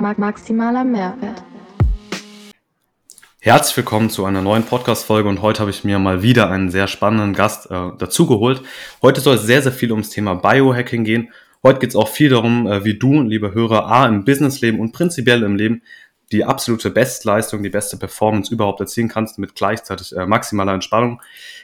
maximaler Mehrwert. Herzlich willkommen zu einer neuen Podcast-Folge und heute habe ich mir mal wieder einen sehr spannenden Gast äh, dazugeholt. Heute soll es sehr, sehr viel ums Thema Biohacking gehen. Heute geht es auch viel darum, äh, wie du, liebe Hörer, A, im Businessleben und prinzipiell im Leben die absolute Bestleistung, die beste Performance überhaupt erzielen kannst mit gleichzeitig äh, maximaler Entspannung,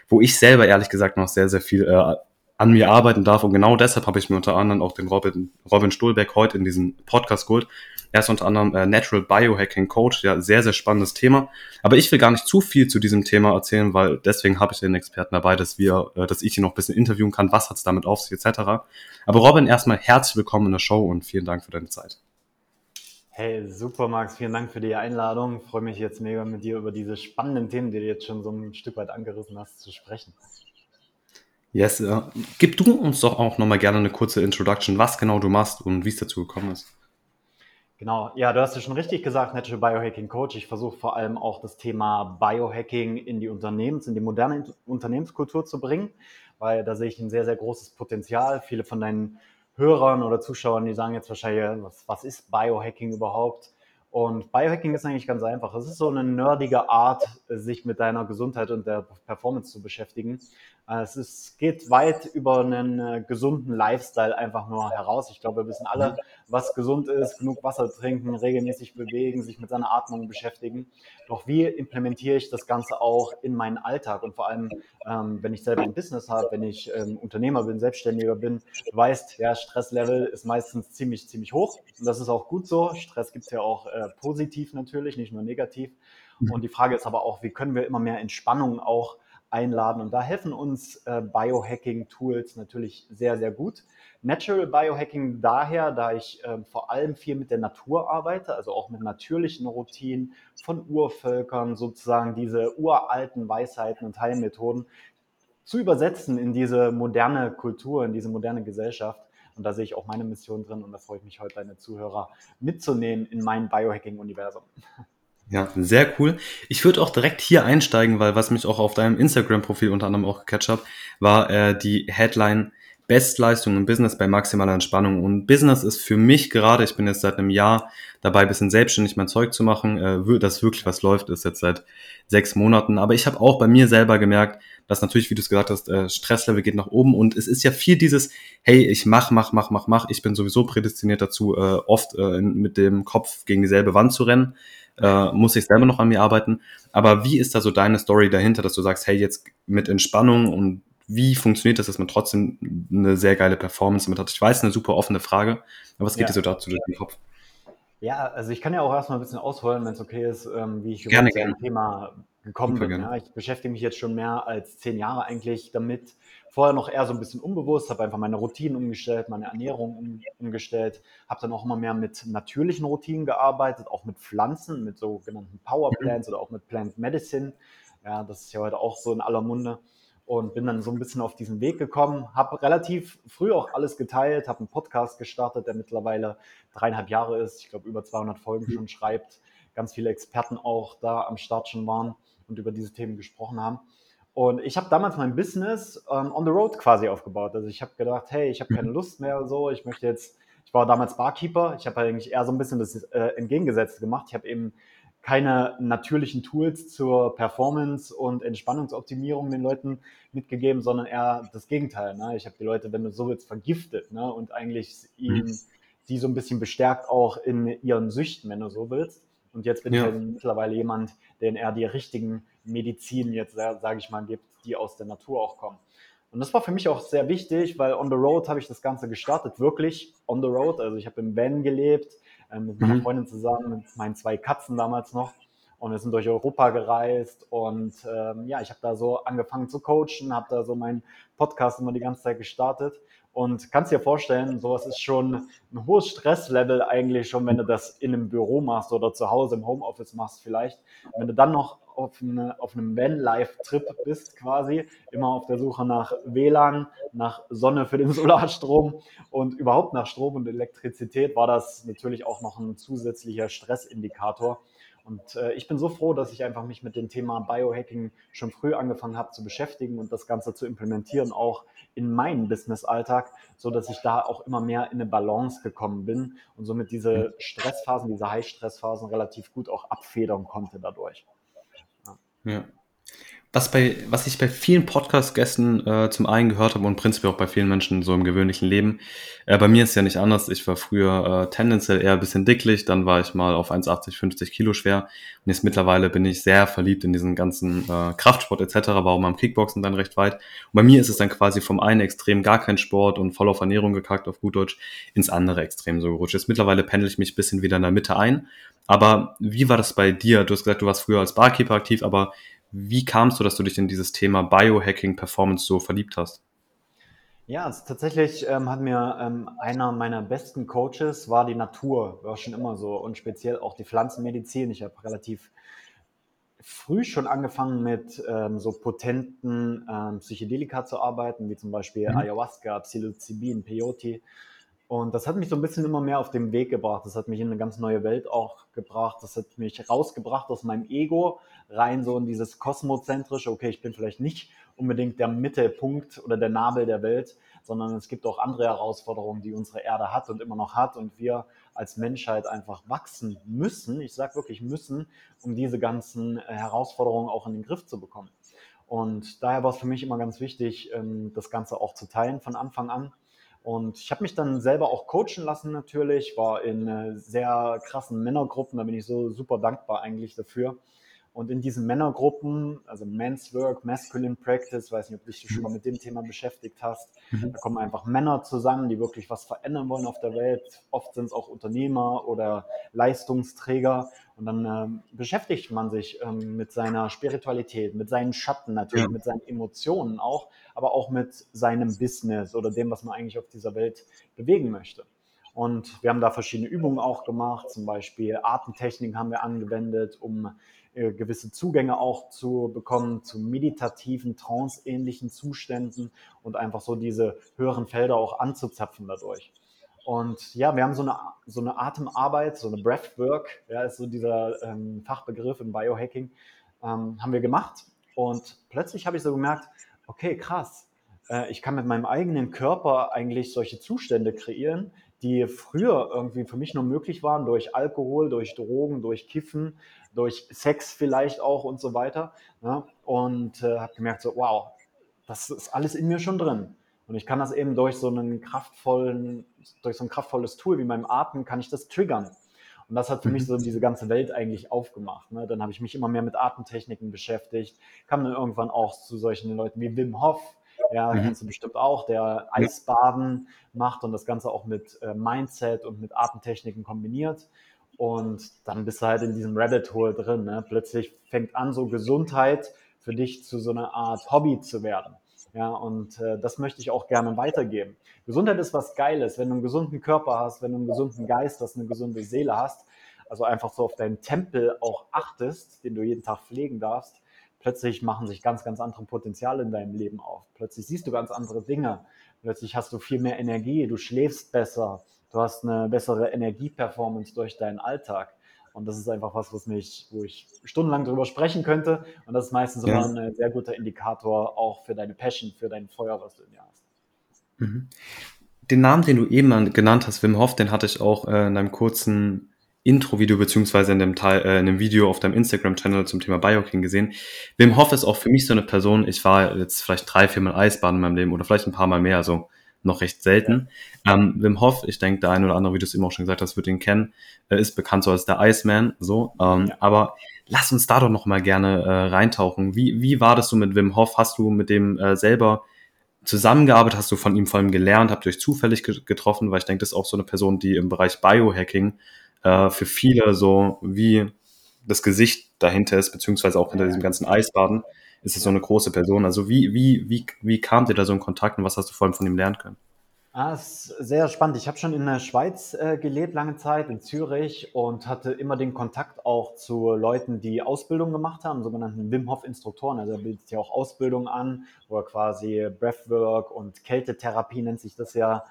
wo ich selber ehrlich gesagt noch sehr, sehr viel äh, an mir arbeiten darf. Und genau deshalb habe ich mir unter anderem auch den Robin, Robin Stolberg heute in diesen Podcast geholt. Er ist unter anderem äh, Natural Biohacking Coach. Ja, sehr, sehr spannendes Thema. Aber ich will gar nicht zu viel zu diesem Thema erzählen, weil deswegen habe ich den Experten dabei, dass wir, äh, dass ich ihn noch ein bisschen interviewen kann. Was hat es damit auf sich, etc. Aber Robin, erstmal herzlich willkommen in der Show und vielen Dank für deine Zeit. Hey, super, Max. Vielen Dank für die Einladung. Ich freue mich jetzt mega mit dir über diese spannenden Themen, die du jetzt schon so ein Stück weit angerissen hast, zu sprechen. Yes, äh, gib du uns doch auch nochmal gerne eine kurze Introduction, was genau du machst und wie es dazu gekommen ist. Genau, ja, du hast ja schon richtig gesagt, Natural Biohacking Coach. Ich versuche vor allem auch das Thema Biohacking in die Unternehmens, in die moderne Unternehmenskultur zu bringen, weil da sehe ich ein sehr, sehr großes Potenzial. Viele von deinen Hörern oder Zuschauern, die sagen jetzt wahrscheinlich, was, was ist Biohacking überhaupt? Und Biohacking ist eigentlich ganz einfach. Es ist so eine nerdige Art, sich mit deiner Gesundheit und der Performance zu beschäftigen. Äh, es ist, geht weit über einen äh, gesunden Lifestyle einfach nur heraus. Ich glaube, wir wissen alle, was gesund ist, genug Wasser trinken, regelmäßig bewegen, sich mit seiner Atmung beschäftigen. Doch wie implementiere ich das Ganze auch in meinen Alltag? Und vor allem, ähm, wenn ich selber ein Business habe, wenn ich ähm, Unternehmer bin, Selbstständiger bin, du weißt, ja, Stresslevel ist meistens ziemlich, ziemlich hoch. Und das ist auch gut so. Stress gibt es ja auch äh, positiv natürlich, nicht nur negativ. Und die Frage ist aber auch, wie können wir immer mehr Entspannung auch einladen. Und da helfen uns äh, Biohacking-Tools natürlich sehr, sehr gut. Natural Biohacking daher, da ich äh, vor allem viel mit der Natur arbeite, also auch mit natürlichen Routinen von Urvölkern, sozusagen diese uralten Weisheiten und Heilmethoden zu übersetzen in diese moderne Kultur, in diese moderne Gesellschaft. Und da sehe ich auch meine Mission drin und da freue ich mich heute, deine Zuhörer mitzunehmen in mein Biohacking-Universum. Ja, sehr cool. Ich würde auch direkt hier einsteigen, weil was mich auch auf deinem Instagram-Profil unter anderem auch gecatcht hat, war äh, die Headline Bestleistung im Business bei maximaler Entspannung. Und Business ist für mich gerade, ich bin jetzt seit einem Jahr dabei, ein bisschen selbstständig mein Zeug zu machen, äh, dass wirklich was läuft, ist jetzt seit sechs Monaten. Aber ich habe auch bei mir selber gemerkt, dass natürlich, wie du es gesagt hast, äh, Stresslevel geht nach oben und es ist ja viel dieses, hey, ich mach, mach, mach, mach, mach. Ich bin sowieso prädestiniert dazu, äh, oft äh, mit dem Kopf gegen dieselbe Wand zu rennen äh, muss ich selber noch an mir arbeiten. Aber wie ist da so deine Story dahinter, dass du sagst, hey, jetzt mit Entspannung und wie funktioniert das, dass man trotzdem eine sehr geile Performance mit hat? Ich weiß, eine super offene Frage, aber was geht ja. dir so dazu durch den Kopf? Ja, also ich kann ja auch erstmal ein bisschen ausholen, wenn es okay ist, ähm, wie ich gerne, zu dem Thema gekommen bin. Ja. Ich beschäftige mich jetzt schon mehr als zehn Jahre eigentlich damit, vorher noch eher so ein bisschen unbewusst, habe einfach meine Routinen umgestellt, meine Ernährung um, umgestellt, habe dann auch immer mehr mit natürlichen Routinen gearbeitet, auch mit Pflanzen, mit sogenannten Power mhm. Plants oder auch mit Plant Medicine. Ja, das ist ja heute auch so in aller Munde und bin dann so ein bisschen auf diesen Weg gekommen, habe relativ früh auch alles geteilt, habe einen Podcast gestartet, der mittlerweile dreieinhalb Jahre ist, ich glaube über 200 Folgen mhm. schon schreibt, ganz viele Experten auch da am Start schon waren und über diese Themen gesprochen haben. Und ich habe damals mein Business ähm, on the road quasi aufgebaut. Also ich habe gedacht, hey, ich habe keine mhm. Lust mehr so, ich möchte jetzt, ich war damals Barkeeper, ich habe eigentlich eher so ein bisschen das äh, Entgegengesetzte gemacht. Ich habe eben keine natürlichen Tools zur Performance und Entspannungsoptimierung den Leuten mitgegeben, sondern eher das Gegenteil. Ne? Ich habe die Leute, wenn du so willst, vergiftet ne? und eigentlich ihnen, mhm. die so ein bisschen bestärkt auch in ihren Süchten, wenn du so willst. Und jetzt bin ja. ich halt mittlerweile jemand, der eher die richtigen Medizin jetzt, sage ich mal, gibt, die aus der Natur auch kommen. Und das war für mich auch sehr wichtig, weil on the road habe ich das Ganze gestartet, wirklich on the road. Also ich habe im Van gelebt, äh, mit meiner mhm. Freundin zusammen, mit meinen zwei Katzen damals noch. Und wir sind durch Europa gereist und ähm, ja, ich habe da so angefangen zu coachen, habe da so meinen Podcast immer die ganze Zeit gestartet und kannst dir vorstellen, sowas ist schon ein hohes Stresslevel eigentlich schon, wenn du das in einem Büro machst oder zu Hause im Homeoffice machst vielleicht. Wenn du dann noch auf, eine, auf einem Van-Life-Trip bist quasi, immer auf der Suche nach WLAN, nach Sonne für den Solarstrom und überhaupt nach Strom und Elektrizität, war das natürlich auch noch ein zusätzlicher Stressindikator. Und äh, ich bin so froh, dass ich einfach mich mit dem Thema Biohacking schon früh angefangen habe zu beschäftigen und das Ganze zu implementieren, auch in meinen Business-Alltag, so dass ich da auch immer mehr in eine Balance gekommen bin und somit diese Stressphasen, diese High-Stressphasen relativ gut auch abfedern konnte dadurch. Ja. ja was, bei, was ich bei vielen Podcast-Gästen äh, zum einen gehört habe und prinzipiell auch bei vielen Menschen so im gewöhnlichen Leben, äh, bei mir ist ja nicht anders. Ich war früher äh, tendenziell eher ein bisschen dicklich, dann war ich mal auf 1,80, 50 Kilo schwer und jetzt mittlerweile bin ich sehr verliebt in diesen ganzen äh, Kraftsport etc., war auch mal im Kickboxen dann recht weit. Und bei mir ist es dann quasi vom einen Extrem gar kein Sport und voll auf Ernährung gekackt, auf gut Deutsch, ins andere Extrem so gerutscht. Jetzt mittlerweile pendel ich mich ein bisschen wieder in der Mitte ein. Aber wie war das bei dir? Du hast gesagt, du warst früher als Barkeeper aktiv, aber wie kamst du, dass du dich in dieses Thema Biohacking Performance so verliebt hast? Ja, also tatsächlich ähm, hat mir ähm, einer meiner besten Coaches war die Natur, war schon immer so und speziell auch die Pflanzenmedizin. Ich habe relativ früh schon angefangen mit ähm, so potenten ähm, Psychedelika zu arbeiten, wie zum Beispiel mhm. Ayahuasca, Psilocybin, Peyote. Und das hat mich so ein bisschen immer mehr auf den Weg gebracht. Das hat mich in eine ganz neue Welt auch gebracht. Das hat mich rausgebracht aus meinem Ego, rein so in dieses kosmozentrische, okay, ich bin vielleicht nicht unbedingt der Mittelpunkt oder der Nabel der Welt, sondern es gibt auch andere Herausforderungen, die unsere Erde hat und immer noch hat und wir als Menschheit einfach wachsen müssen, ich sage wirklich müssen, um diese ganzen Herausforderungen auch in den Griff zu bekommen. Und daher war es für mich immer ganz wichtig, ähm, das Ganze auch zu teilen von Anfang an. Und ich habe mich dann selber auch coachen lassen natürlich, war in äh, sehr krassen Männergruppen, da bin ich so super dankbar eigentlich dafür. Und in diesen Männergruppen, also Men's Work, Masculine Practice, weiß nicht, ob du dich schon mal mit dem Thema beschäftigt hast, mhm. da kommen einfach Männer zusammen, die wirklich was verändern wollen auf der Welt. Oft sind es auch Unternehmer oder Leistungsträger. Und dann ähm, beschäftigt man sich ähm, mit seiner Spiritualität, mit seinen Schatten natürlich, ja. mit seinen Emotionen auch, aber auch mit seinem Business oder dem, was man eigentlich auf dieser Welt bewegen möchte. Und wir haben da verschiedene Übungen auch gemacht, zum Beispiel Atemtechniken haben wir angewendet, um gewisse Zugänge auch zu bekommen zu meditativen, tranceähnlichen Zuständen und einfach so diese höheren Felder auch anzuzapfen dadurch. Und ja, wir haben so eine, so eine Atemarbeit, so eine Breathwork, ja, ist so dieser ähm, Fachbegriff im Biohacking, ähm, haben wir gemacht. Und plötzlich habe ich so gemerkt, okay, krass, äh, ich kann mit meinem eigenen Körper eigentlich solche Zustände kreieren, die früher irgendwie für mich nur möglich waren durch Alkohol, durch Drogen, durch Kiffen, durch Sex vielleicht auch und so weiter. Ja, und äh, habe gemerkt, so, wow, das ist alles in mir schon drin. Und ich kann das eben durch so einen kraftvollen, durch so ein kraftvolles Tool wie meinem Atem, kann ich das triggern. Und das hat für mich so mhm. diese ganze Welt eigentlich aufgemacht. Ne? Dann habe ich mich immer mehr mit Atemtechniken beschäftigt, kam dann irgendwann auch zu solchen Leuten wie Wim Hof, ja, mhm. kennst du bestimmt auch, der Eisbaden macht und das Ganze auch mit äh, Mindset und mit Atemtechniken kombiniert. Und dann bist du halt in diesem Rabbit Hole drin. Ne? Plötzlich fängt an, so Gesundheit für dich zu so einer Art Hobby zu werden. Ja, und äh, das möchte ich auch gerne weitergeben. Gesundheit ist was Geiles. Wenn du einen gesunden Körper hast, wenn du einen gesunden Geist hast, eine gesunde Seele hast, also einfach so auf deinen Tempel auch achtest, den du jeden Tag pflegen darfst, plötzlich machen sich ganz, ganz andere Potenziale in deinem Leben auf. Plötzlich siehst du ganz andere Dinge. Plötzlich hast du viel mehr Energie, du schläfst besser, du hast eine bessere Energieperformance durch deinen Alltag. Und das ist einfach was, was mich, wo ich stundenlang drüber sprechen könnte. Und das ist meistens ja. immer ein sehr guter Indikator auch für deine Passion, für dein Feuer, was du in dir hast. Mhm. Den Namen, den du eben genannt hast, Wim Hof, den hatte ich auch äh, in einem kurzen Intro-Video beziehungsweise in dem Teil, äh, in dem Video auf deinem Instagram-Channel zum Thema Bioking gesehen. Wim Hof ist auch für mich so eine Person, ich war jetzt vielleicht drei, vier Mal Eisbaden in meinem Leben oder vielleicht ein paar Mal mehr, also noch recht selten. Ähm, Wim Hof, ich denke, der eine oder andere, wie du es eben auch schon gesagt hast, wird ihn kennen, äh, ist bekannt so als der Iceman, so. Ähm, ja. Aber lass uns da doch noch mal gerne äh, reintauchen. Wie, wie war das so mit Wim Hof? Hast du mit dem äh, selber zusammengearbeitet? Hast du von ihm vor allem gelernt? Habt ihr euch zufällig getroffen? Weil ich denke, das ist auch so eine Person, die im Bereich Biohacking äh, für viele so wie das Gesicht dahinter ist, beziehungsweise auch hinter diesem ganzen Eisbaden, ist es so eine große Person. Also wie, wie, wie, wie kamt ihr da so in Kontakt und was hast du vor allem von ihm lernen können? Ah, ist sehr spannend. Ich habe schon in der Schweiz äh, gelebt lange Zeit, in Zürich und hatte immer den Kontakt auch zu Leuten, die Ausbildung gemacht haben, sogenannten Wim Hof Instruktoren. Also er bildet ja auch Ausbildung an, wo er quasi Breathwork und Kältetherapie nennt sich das ja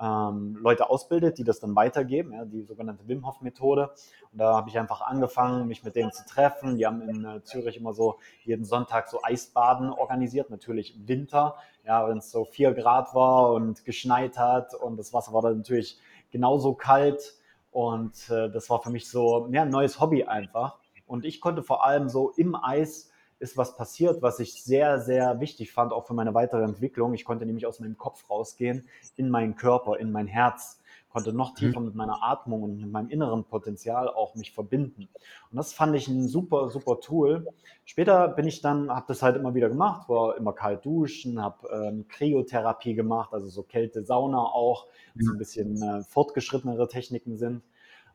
ähm, Leute ausbildet, die das dann weitergeben, ja, die sogenannte Wim Hof Methode. Und da habe ich einfach angefangen, mich mit denen zu treffen. Die haben in äh, Zürich immer so jeden Sonntag so Eisbaden organisiert, natürlich im Winter, ja, wenn es so vier Grad war und geschneit hat und das Wasser war dann natürlich genauso kalt. Und äh, das war für mich so ja, ein neues Hobby einfach. Und ich konnte vor allem so im Eis ist was passiert, was ich sehr, sehr wichtig fand, auch für meine weitere Entwicklung. Ich konnte nämlich aus meinem Kopf rausgehen in meinen Körper, in mein Herz, konnte noch mhm. tiefer mit meiner Atmung und mit meinem inneren Potenzial auch mich verbinden. Und das fand ich ein super, super Tool. Später bin ich dann, habe das halt immer wieder gemacht, war immer kalt duschen, habe ähm, Kryotherapie gemacht, also so Kälte, Sauna auch, so ein bisschen äh, fortgeschrittenere Techniken sind.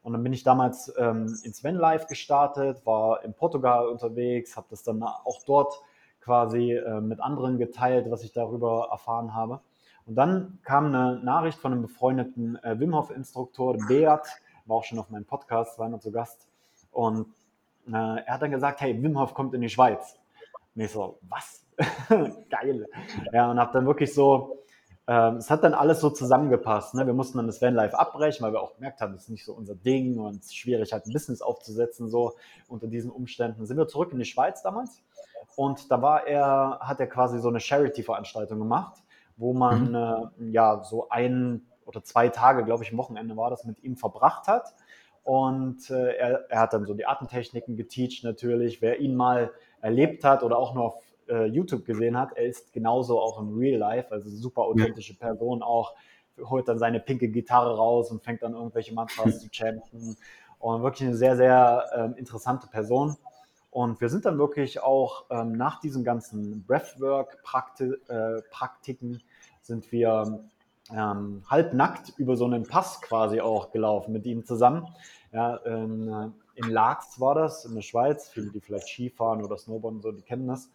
Und dann bin ich damals ähm, ins Vanlife gestartet, war in Portugal unterwegs, habe das dann auch dort quasi äh, mit anderen geteilt, was ich darüber erfahren habe. Und dann kam eine Nachricht von einem befreundeten äh, Wim Hof Instruktor, Beat, war auch schon auf meinem Podcast, war noch zu Gast. Und äh, er hat dann gesagt, hey, Wim Hof kommt in die Schweiz. Und ich so, was? Geil. Ja, und habe dann wirklich so ähm, es hat dann alles so zusammengepasst. Ne? Wir mussten dann das Vanlife abbrechen, weil wir auch gemerkt haben, das ist nicht so unser Ding und es ist schwierig, halt ein Business aufzusetzen, so unter diesen Umständen. Sind wir zurück in die Schweiz damals und da war er, hat er quasi so eine Charity-Veranstaltung gemacht, wo man mhm. äh, ja so ein oder zwei Tage, glaube ich, am Wochenende war das, mit ihm verbracht hat. Und äh, er, er hat dann so die Atemtechniken geteacht natürlich. Wer ihn mal erlebt hat oder auch nur auf äh, YouTube gesehen hat, er ist genauso auch im Real Life, also super authentische Person auch, holt dann seine pinke Gitarre raus und fängt dann irgendwelche Mantras zu chanten und wirklich eine sehr, sehr ähm, interessante Person. Und wir sind dann wirklich auch ähm, nach diesen ganzen Breathwork-Praktiken äh, sind wir ähm, halbnackt über so einen Pass quasi auch gelaufen mit ihm zusammen. Ja, in, in Laax war das, in der Schweiz. Viele, die vielleicht Skifahren oder Snowboarden so, die kennen das.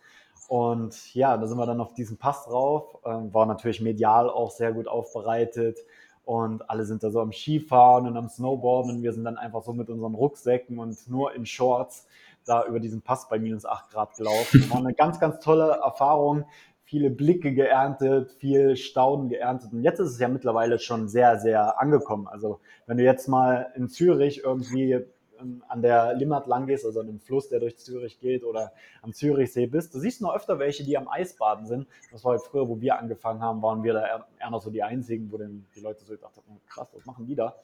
Und ja, da sind wir dann auf diesen Pass drauf. Ähm, war natürlich medial auch sehr gut aufbereitet. Und alle sind da so am Skifahren und am Snowboarden. Und wir sind dann einfach so mit unseren Rucksäcken und nur in Shorts da über diesen Pass bei minus 8 Grad gelaufen. War eine ganz, ganz tolle Erfahrung. Viele Blicke geerntet, viel Staunen geerntet. Und jetzt ist es ja mittlerweile schon sehr, sehr angekommen. Also wenn du jetzt mal in Zürich irgendwie an der Limmat lang gehst, also an dem Fluss, der durch Zürich geht oder am Zürichsee bist, du siehst noch öfter welche, die am Eisbaden sind. Das war halt früher, wo wir angefangen haben, waren wir da eher noch so die Einzigen, wo dann die Leute so gedacht haben, krass, was machen die da?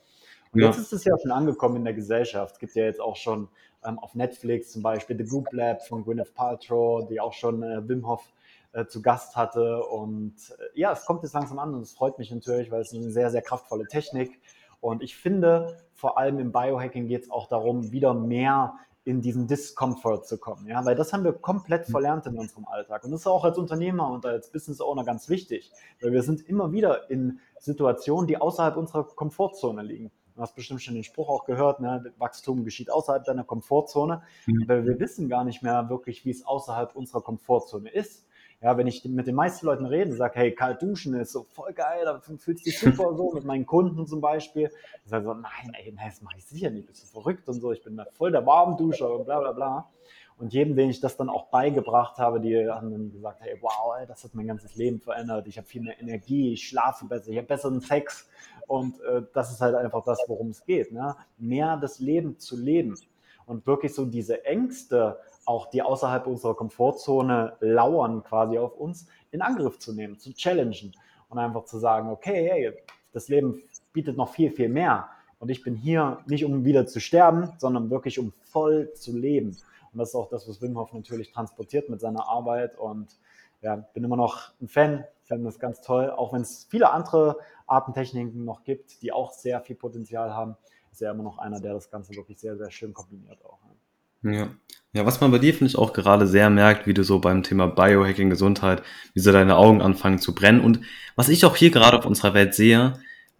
Und ja. jetzt ist es ja schon angekommen in der Gesellschaft. Es gibt ja jetzt auch schon ähm, auf Netflix zum Beispiel The Goop Lab von Gwyneth Paltrow, die auch schon äh, Wim Hof äh, zu Gast hatte. Und äh, ja, es kommt jetzt langsam an und es freut mich natürlich, weil es eine sehr, sehr kraftvolle Technik und ich finde, vor allem im Biohacking geht es auch darum, wieder mehr in diesen Discomfort zu kommen. Ja, weil das haben wir komplett mhm. verlernt in unserem Alltag. Und das ist auch als Unternehmer und als Business Owner ganz wichtig, weil wir sind immer wieder in Situationen, die außerhalb unserer Komfortzone liegen. Du hast bestimmt schon den Spruch auch gehört, ne? Wachstum geschieht außerhalb deiner Komfortzone, mhm. weil wir wissen gar nicht mehr wirklich, wie es außerhalb unserer Komfortzone ist. Ja, wenn ich mit den meisten Leuten rede sage, hey, kalt duschen ist so voll geil, da fühlst du dich super so, mit meinen Kunden zum Beispiel. Ich sage so, nein, ey, das mache ich sicher nicht, bist du verrückt und so, ich bin da voll der Warmduscher und bla bla bla. Und jedem, den ich das dann auch beigebracht habe, die haben dann gesagt, hey, wow, ey, das hat mein ganzes Leben verändert, ich habe viel mehr Energie, ich schlafe besser, ich habe besseren Sex. Und äh, das ist halt einfach das, worum es geht. Ne? Mehr das Leben zu leben und wirklich so diese Ängste auch die außerhalb unserer Komfortzone lauern, quasi auf uns, in Angriff zu nehmen, zu challengen und einfach zu sagen, okay, hey, das Leben bietet noch viel, viel mehr. Und ich bin hier nicht, um wieder zu sterben, sondern wirklich, um voll zu leben. Und das ist auch das, was Wim Hof natürlich transportiert mit seiner Arbeit. Und ja, bin immer noch ein Fan, finde das ganz toll. Auch wenn es viele andere Artentechniken noch gibt, die auch sehr viel Potenzial haben, ist er immer noch einer, der das Ganze wirklich sehr, sehr schön kombiniert auch. Ja. Ja, was man bei dir, finde ich, auch gerade sehr merkt, wie du so beim Thema Biohacking, Gesundheit, wie so deine Augen anfangen zu brennen. Und was ich auch hier gerade auf unserer Welt sehe,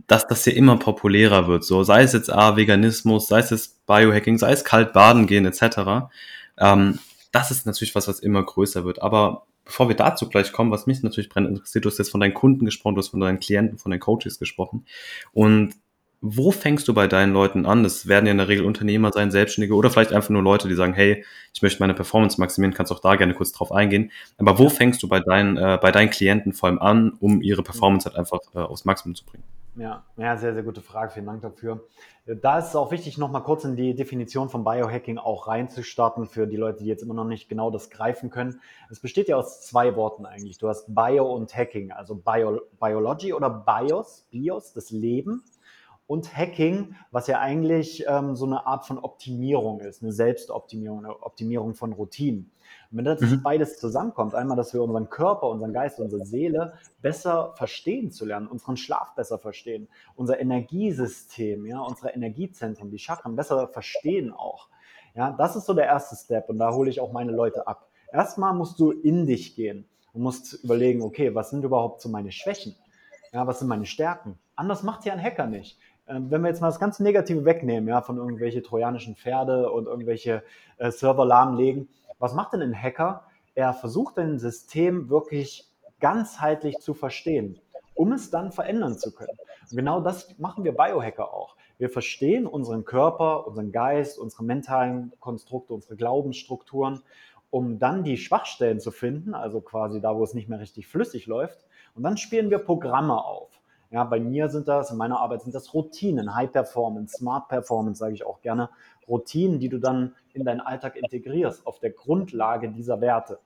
dass das hier immer populärer wird. So, sei es jetzt A, Veganismus, sei es jetzt Biohacking, sei es kalt baden gehen, etc. Ähm, das ist natürlich was, was immer größer wird. Aber bevor wir dazu gleich kommen, was mich natürlich brennend interessiert, du hast jetzt von deinen Kunden gesprochen, du hast von deinen Klienten, von deinen Coaches gesprochen. Und wo fängst du bei deinen Leuten an? Das werden ja in der Regel Unternehmer sein, Selbstständige oder vielleicht einfach nur Leute, die sagen, hey, ich möchte meine Performance maximieren, kannst auch da gerne kurz drauf eingehen. Aber wo fängst du bei deinen, äh, bei deinen Klienten vor allem an, um ihre Performance halt einfach äh, aufs Maximum zu bringen? Ja, ja, sehr, sehr gute Frage. Vielen Dank dafür. Da ist es auch wichtig, nochmal kurz in die Definition von Biohacking auch reinzustarten für die Leute, die jetzt immer noch nicht genau das greifen können. Es besteht ja aus zwei Worten eigentlich. Du hast Bio und Hacking, also Bio, Biology oder Bios, Bios, das Leben und Hacking, was ja eigentlich ähm, so eine Art von Optimierung ist, eine Selbstoptimierung, eine Optimierung von Routinen. Und wenn das mhm. beides zusammenkommt, einmal, dass wir unseren Körper, unseren Geist, unsere Seele besser verstehen zu lernen, unseren Schlaf besser verstehen, unser Energiesystem, ja, unsere Energiezentren, die Chakren besser verstehen auch. Ja, das ist so der erste Step und da hole ich auch meine Leute ab. Erstmal musst du in dich gehen und musst überlegen, okay, was sind überhaupt so meine Schwächen? Ja, was sind meine Stärken? Anders macht ja ein Hacker nicht. Ähm, wenn wir jetzt mal das ganze Negative wegnehmen, ja, von irgendwelche trojanischen Pferde und irgendwelche äh, Server lahmlegen, was macht denn ein Hacker? Er versucht ein System wirklich ganzheitlich zu verstehen, um es dann verändern zu können. Und genau das machen wir Biohacker auch. Wir verstehen unseren Körper, unseren Geist, unsere mentalen Konstrukte, unsere Glaubensstrukturen, um dann die Schwachstellen zu finden, also quasi da, wo es nicht mehr richtig flüssig läuft. Und dann spielen wir Programme auf. Ja, bei mir sind das, in meiner Arbeit sind das Routinen, High Performance, Smart Performance, sage ich auch gerne. Routinen, die du dann in deinen Alltag integrierst, auf der Grundlage dieser Werte.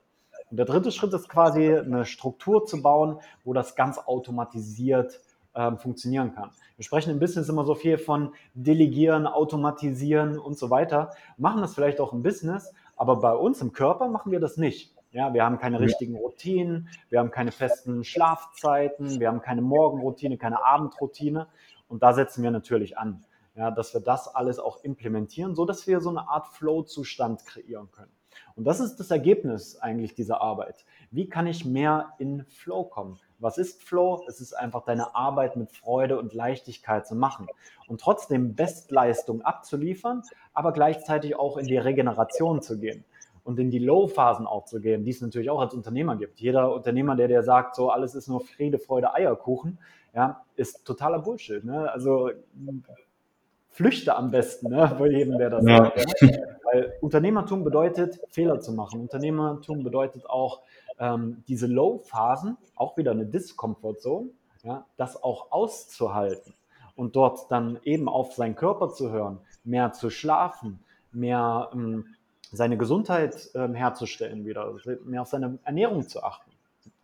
Und der dritte Schritt ist quasi eine Struktur zu bauen, wo das ganz automatisiert ähm, funktionieren kann. Wir sprechen im Business immer so viel von Delegieren, Automatisieren und so weiter, machen das vielleicht auch im Business, aber bei uns im Körper machen wir das nicht. Ja, wir haben keine richtigen Routinen, wir haben keine festen Schlafzeiten, wir haben keine Morgenroutine, keine Abendroutine. Und da setzen wir natürlich an, ja, dass wir das alles auch implementieren, so dass wir so eine Art Flow-Zustand kreieren können. Und das ist das Ergebnis eigentlich dieser Arbeit. Wie kann ich mehr in Flow kommen? Was ist Flow? Es ist einfach deine Arbeit mit Freude und Leichtigkeit zu machen und trotzdem Bestleistung abzuliefern, aber gleichzeitig auch in die Regeneration zu gehen und in die Low-Phasen auch zu gehen, die es natürlich auch als Unternehmer gibt. Jeder Unternehmer, der dir sagt, so alles ist nur Friede, Freude, Eierkuchen, ja, ist totaler Bullshit. Ne? Also flüchte am besten ne, bei jedem, der das ja. sagt. Ja? Weil Unternehmertum bedeutet, Fehler zu machen. Unternehmertum bedeutet auch, ähm, diese Low-Phasen, auch wieder eine Discomfort-Zone, ja, das auch auszuhalten und dort dann eben auf seinen Körper zu hören, mehr zu schlafen, mehr ähm, seine Gesundheit ähm, herzustellen wieder, mehr auf seine Ernährung zu achten,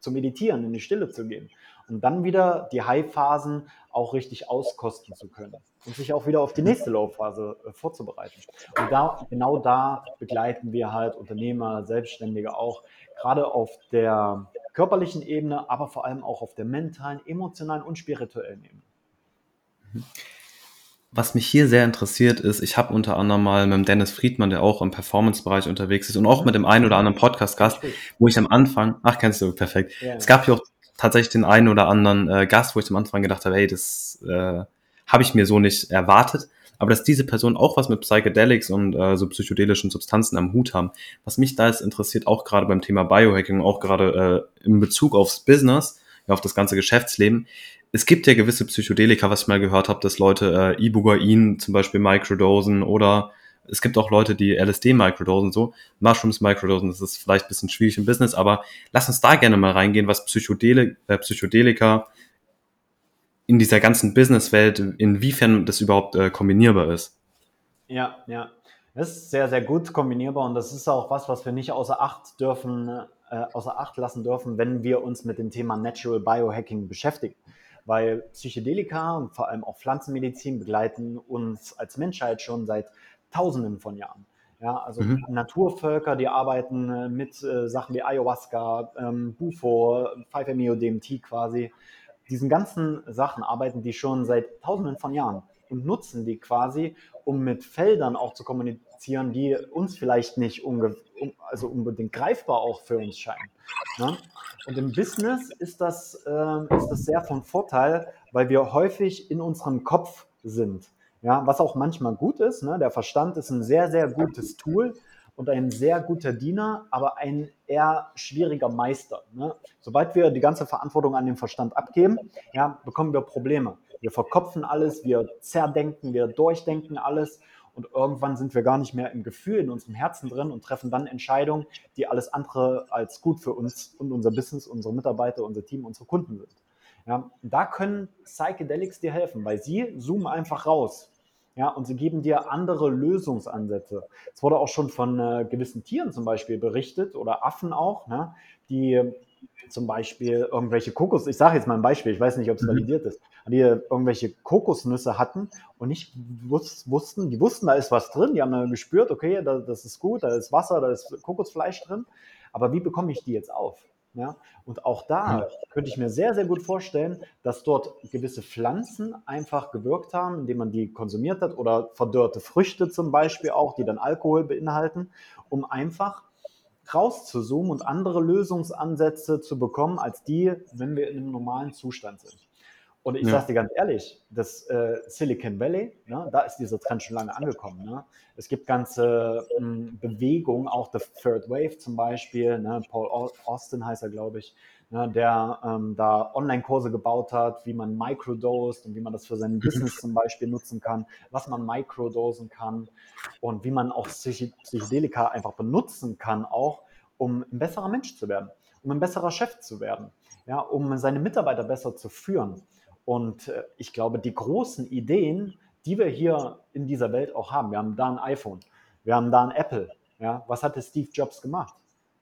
zu meditieren, in die Stille zu gehen und dann wieder die High-Phasen auch richtig auskosten zu können und sich auch wieder auf die nächste Low-Phase äh, vorzubereiten. Und da, genau da begleiten wir halt Unternehmer, Selbstständige auch, gerade auf der körperlichen Ebene, aber vor allem auch auf der mentalen, emotionalen und spirituellen Ebene. Mhm. Was mich hier sehr interessiert ist, ich habe unter anderem mal mit dem Dennis Friedmann, der auch im Performance-Bereich unterwegs ist und auch mit dem einen oder anderen Podcast-Gast, wo ich am Anfang, ach kennst du, perfekt. Ja. Es gab hier auch tatsächlich den einen oder anderen äh, Gast, wo ich am Anfang gedacht habe, hey, das äh, habe ich mir so nicht erwartet. Aber dass diese Personen auch was mit Psychedelics und äh, so psychedelischen Substanzen am Hut haben, was mich da jetzt interessiert, auch gerade beim Thema Biohacking, auch gerade äh, in Bezug aufs Business, ja, auf das ganze Geschäftsleben, es gibt ja gewisse Psychedelika, was ich mal gehört habe, dass Leute äh, Ibugain zum Beispiel microdosen oder es gibt auch Leute, die LSD microdosen, so Mushrooms microdosen, das ist vielleicht ein bisschen schwierig im Business, aber lass uns da gerne mal reingehen, was Psychedeli äh, Psychedelika in dieser ganzen Businesswelt, inwiefern das überhaupt äh, kombinierbar ist. Ja, ja. Das ist sehr, sehr gut kombinierbar und das ist auch was, was wir nicht außer Acht dürfen, äh, außer Acht lassen dürfen, wenn wir uns mit dem Thema Natural Biohacking beschäftigen weil Psychedelika und vor allem auch Pflanzenmedizin begleiten uns als Menschheit schon seit Tausenden von Jahren. Ja, also mhm. Naturvölker, die arbeiten äh, mit äh, Sachen wie Ayahuasca, ähm, Bufo, 5-MeO-DMT quasi. Diesen ganzen Sachen arbeiten die schon seit Tausenden von Jahren und nutzen die quasi, um mit Feldern auch zu kommunizieren, die uns vielleicht nicht unge also unbedingt greifbar auch für uns scheinen. Ne? Und im Business ist das, äh, ist das sehr von Vorteil, weil wir häufig in unserem Kopf sind. Ja, was auch manchmal gut ist. Ne? Der Verstand ist ein sehr, sehr gutes Tool und ein sehr guter Diener, aber ein eher schwieriger Meister. Ne? Sobald wir die ganze Verantwortung an den Verstand abgeben, ja, bekommen wir Probleme. Wir verkopfen alles, wir zerdenken, wir durchdenken alles und irgendwann sind wir gar nicht mehr im Gefühl, in unserem Herzen drin und treffen dann Entscheidungen, die alles andere als gut für uns und unser Business, unsere Mitarbeiter, unser Team, unsere Kunden sind. Ja, da können Psychedelics dir helfen, weil sie zoomen einfach raus. Ja, und sie geben dir andere Lösungsansätze. Es wurde auch schon von äh, gewissen Tieren zum Beispiel berichtet oder Affen auch, ne, die zum Beispiel irgendwelche Kokos, ich sage jetzt mal ein Beispiel, ich weiß nicht, ob es mhm. validiert ist, die irgendwelche Kokosnüsse hatten und nicht wussten, die wussten, da ist was drin, die haben dann gespürt, okay, das ist gut, da ist Wasser, da ist Kokosfleisch drin, aber wie bekomme ich die jetzt auf? Ja, und auch da könnte ich mir sehr, sehr gut vorstellen, dass dort gewisse Pflanzen einfach gewirkt haben, indem man die konsumiert hat oder verdörrte Früchte zum Beispiel auch, die dann Alkohol beinhalten, um einfach rauszuzoomen und andere Lösungsansätze zu bekommen, als die, wenn wir in einem normalen Zustand sind. Und ich ja. sage dir ganz ehrlich, das äh, Silicon Valley, ne, da ist dieser Trend schon lange angekommen. Ne? Es gibt ganze ähm, Bewegungen, auch The Third Wave zum Beispiel, ne? Paul Austin heißt er, glaube ich, ne, der ähm, da Online-Kurse gebaut hat, wie man microdosed und wie man das für sein mhm. Business zum Beispiel nutzen kann, was man microdosen kann und wie man auch Psychedelika einfach benutzen kann, auch um ein besserer Mensch zu werden, um ein besserer Chef zu werden, ja, um seine Mitarbeiter besser zu führen. Und äh, ich glaube, die großen Ideen, die wir hier in dieser Welt auch haben, wir haben da ein iPhone, wir haben da ein Apple. Ja, was hatte Steve Jobs gemacht?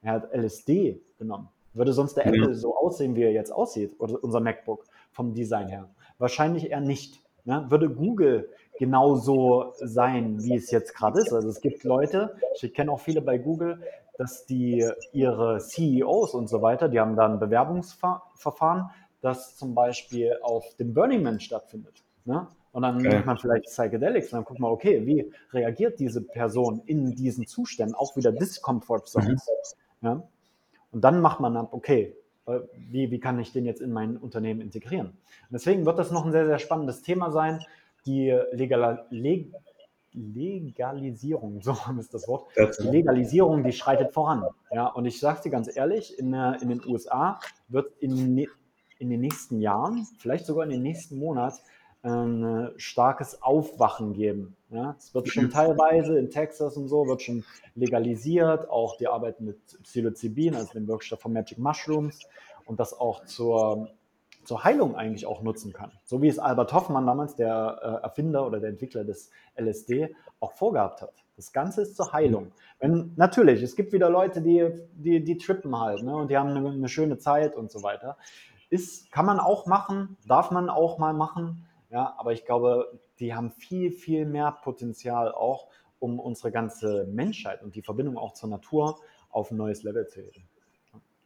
Er hat LSD genommen. Würde sonst der ja. Apple so aussehen, wie er jetzt aussieht, oder unser MacBook vom Design her? Wahrscheinlich eher nicht. Ne? Würde Google genauso sein, wie es jetzt gerade ist? Also es gibt Leute, ich kenne auch viele bei Google, dass die ihre CEOs und so weiter, die haben da ein Bewerbungsverfahren, das zum Beispiel auf dem Burning Man stattfindet. Ne? Und dann okay. nimmt man vielleicht Psychedelics und dann guckt man, okay, wie reagiert diese Person in diesen Zuständen, auch wieder Discomfort Zones. Mhm. Ja? Und dann macht man ab, okay, wie, wie kann ich den jetzt in mein Unternehmen integrieren? Und deswegen wird das noch ein sehr, sehr spannendes Thema sein. Die Legal, Leg, Legalisierung, so ist das Wort. Die Legalisierung, die schreitet voran. Ja, und ich sage es dir ganz ehrlich, in, in den USA wird in in den nächsten Jahren, vielleicht sogar in den nächsten Monat, ein starkes Aufwachen geben. Ja, es wird schon teilweise in Texas und so, wird schon legalisiert, auch die Arbeit mit Psilocybin, also dem Wirkstoff von Magic Mushrooms und das auch zur, zur Heilung eigentlich auch nutzen kann. So wie es Albert Hoffmann damals, der äh, Erfinder oder der Entwickler des LSD, auch vorgehabt hat. Das Ganze ist zur Heilung. Wenn, natürlich, es gibt wieder Leute, die, die, die trippen halt ne, und die haben eine, eine schöne Zeit und so weiter. Ist, kann man auch machen, darf man auch mal machen. Ja, aber ich glaube, die haben viel, viel mehr Potenzial auch, um unsere ganze Menschheit und die Verbindung auch zur Natur auf ein neues Level zu heben.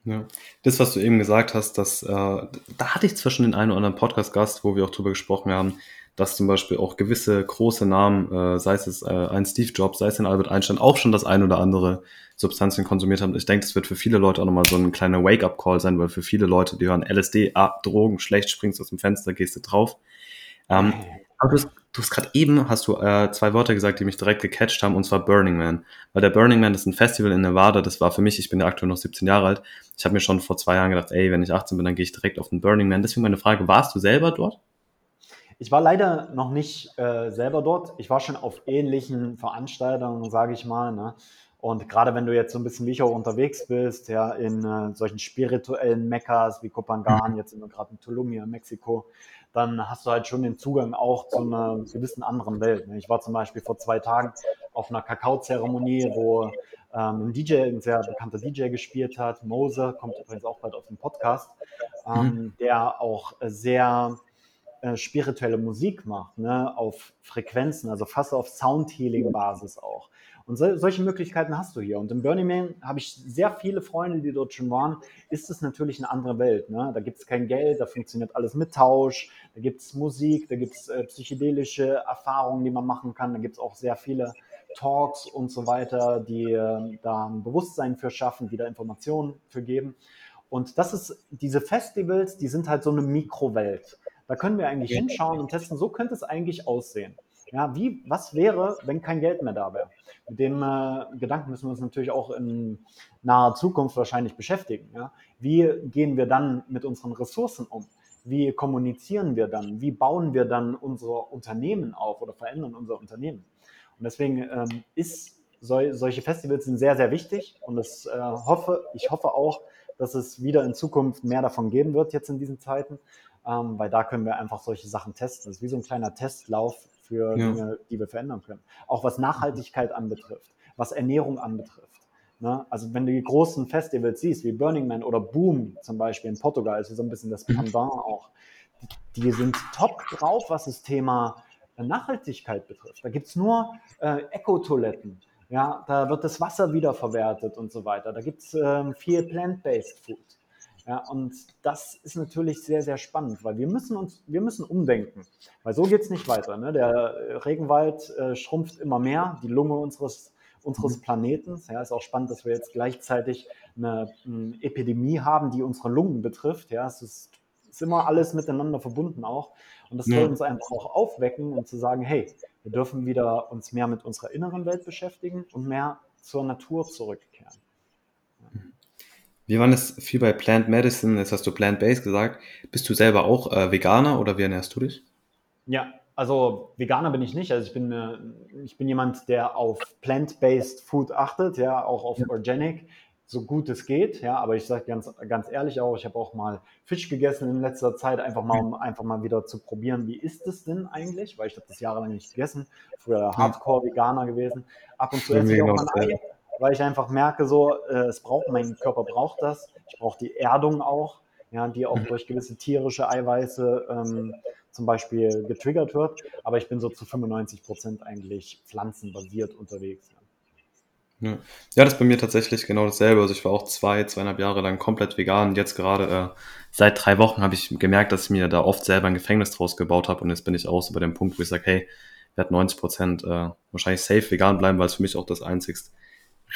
Ja. Das, was du eben gesagt hast, das, äh, da hatte ich zwischen den einen oder anderen Podcast-Gast, wo wir auch drüber gesprochen haben, dass zum Beispiel auch gewisse große Namen, äh, sei es äh, ein Steve Jobs, sei es ein Albert Einstein, auch schon das ein oder andere Substanzien konsumiert haben. Ich denke, das wird für viele Leute auch nochmal so ein kleiner Wake-up-Call sein, weil für viele Leute, die hören LSD, ah, Drogen, schlecht, springst aus dem Fenster, gehst du drauf. Ähm, aber du hast, gerade eben, hast du äh, zwei Wörter gesagt, die mich direkt gecatcht haben, und zwar Burning Man. Weil der Burning Man ist ein Festival in Nevada, das war für mich, ich bin ja aktuell noch 17 Jahre alt. Ich habe mir schon vor zwei Jahren gedacht, ey, wenn ich 18 bin, dann gehe ich direkt auf den Burning Man. Deswegen meine Frage, warst du selber dort? Ich war leider noch nicht äh, selber dort. Ich war schon auf ähnlichen Veranstaltungen, sage ich mal. Ne? Und gerade wenn du jetzt so ein bisschen wie ich auch unterwegs bist, ja, in äh, solchen spirituellen Mekkas wie Copangan, jetzt sind wir gerade in Tulum hier in Mexiko, dann hast du halt schon den Zugang auch zu einer gewissen anderen Welt. Ne? Ich war zum Beispiel vor zwei Tagen auf einer Kakaozeremonie, wo ähm, ein DJ, ein sehr bekannter DJ gespielt hat, Mose, kommt übrigens auch bald auf den Podcast, ähm, mhm. der auch sehr äh, spirituelle Musik macht, ne, auf Frequenzen, also fast auf Sound-Healing-Basis auch. Und so, solche Möglichkeiten hast du hier. Und im Burning Man habe ich sehr viele Freunde, die dort schon waren. Ist es natürlich eine andere Welt. Ne? Da gibt es kein Geld, da funktioniert alles mit Tausch, da gibt es Musik, da gibt es äh, psychedelische Erfahrungen, die man machen kann. Da gibt es auch sehr viele Talks und so weiter, die äh, da ein Bewusstsein für schaffen, die da Informationen für geben. Und das ist, diese Festivals, die sind halt so eine Mikrowelt. Da können wir eigentlich hinschauen und testen, so könnte es eigentlich aussehen. Ja, wie, was wäre, wenn kein Geld mehr da wäre? Mit dem äh, Gedanken müssen wir uns natürlich auch in naher Zukunft wahrscheinlich beschäftigen. Ja? Wie gehen wir dann mit unseren Ressourcen um? Wie kommunizieren wir dann? Wie bauen wir dann unsere Unternehmen auf oder verändern unser Unternehmen? Und deswegen ähm, ist sol solche Festivals sind sehr, sehr wichtig und das, äh, hoffe, ich hoffe auch, dass es wieder in Zukunft mehr davon geben wird, jetzt in diesen Zeiten, ähm, weil da können wir einfach solche Sachen testen. Das ist wie so ein kleiner Testlauf für ja. Dinge, die wir verändern können. Auch was Nachhaltigkeit anbetrifft, was Ernährung anbetrifft. Ne? Also wenn du die großen Festivals siehst, wie Burning Man oder Boom zum Beispiel in Portugal, ist so ein bisschen das mhm. Pendant auch, die sind top drauf, was das Thema Nachhaltigkeit betrifft. Da gibt es nur äh, Eco-Toiletten. Ja, da wird das Wasser wiederverwertet und so weiter. Da gibt es ähm, viel Plant-Based Food. Ja, und das ist natürlich sehr, sehr spannend, weil wir müssen uns, wir müssen umdenken, weil so geht es nicht weiter. Ne? Der Regenwald äh, schrumpft immer mehr, die Lunge unseres, unseres mhm. Planeten. Ja, ist auch spannend, dass wir jetzt gleichzeitig eine, eine Epidemie haben, die unsere Lungen betrifft. Ja, es ist, ist immer alles miteinander verbunden auch. Und das ja. soll uns einfach auch aufwecken und zu sagen, hey, wir dürfen wieder uns mehr mit unserer inneren Welt beschäftigen und mehr zur Natur zurückkehren. Wir waren jetzt viel bei Plant Medicine, jetzt hast du Plant-Based gesagt. Bist du selber auch äh, Veganer oder wie ernährst du dich? Ja, also Veganer bin ich nicht. Also ich bin, äh, ich bin jemand, der auf Plant-Based Food achtet, ja, auch auf ja. Organic so gut es geht. Ja, aber ich sage ganz, ganz ehrlich auch, ich habe auch mal Fisch gegessen in letzter Zeit, einfach mal, um einfach mal wieder zu probieren, wie ist es denn eigentlich? Weil ich habe das jahrelang nicht gegessen. Früher Hardcore-Veganer gewesen. Ab und zu esse ich auch mal ein Ei, weil ich einfach merke, so, äh, es braucht, mein Körper braucht das. Ich brauche die Erdung auch, ja, die auch mhm. durch gewisse tierische Eiweiße ähm, zum Beispiel getriggert wird. Aber ich bin so zu 95 Prozent eigentlich pflanzenbasiert unterwegs. Ja. ja, das ist bei mir tatsächlich genau dasselbe. Also ich war auch zwei, zweieinhalb Jahre lang komplett vegan. Jetzt gerade äh, seit drei Wochen habe ich gemerkt, dass ich mir da oft selber ein Gefängnis draus gebaut habe. Und jetzt bin ich auch so bei dem Punkt, wo ich sage, hey, ich werde 90 Prozent äh, wahrscheinlich safe vegan bleiben, weil es für mich auch das einzigst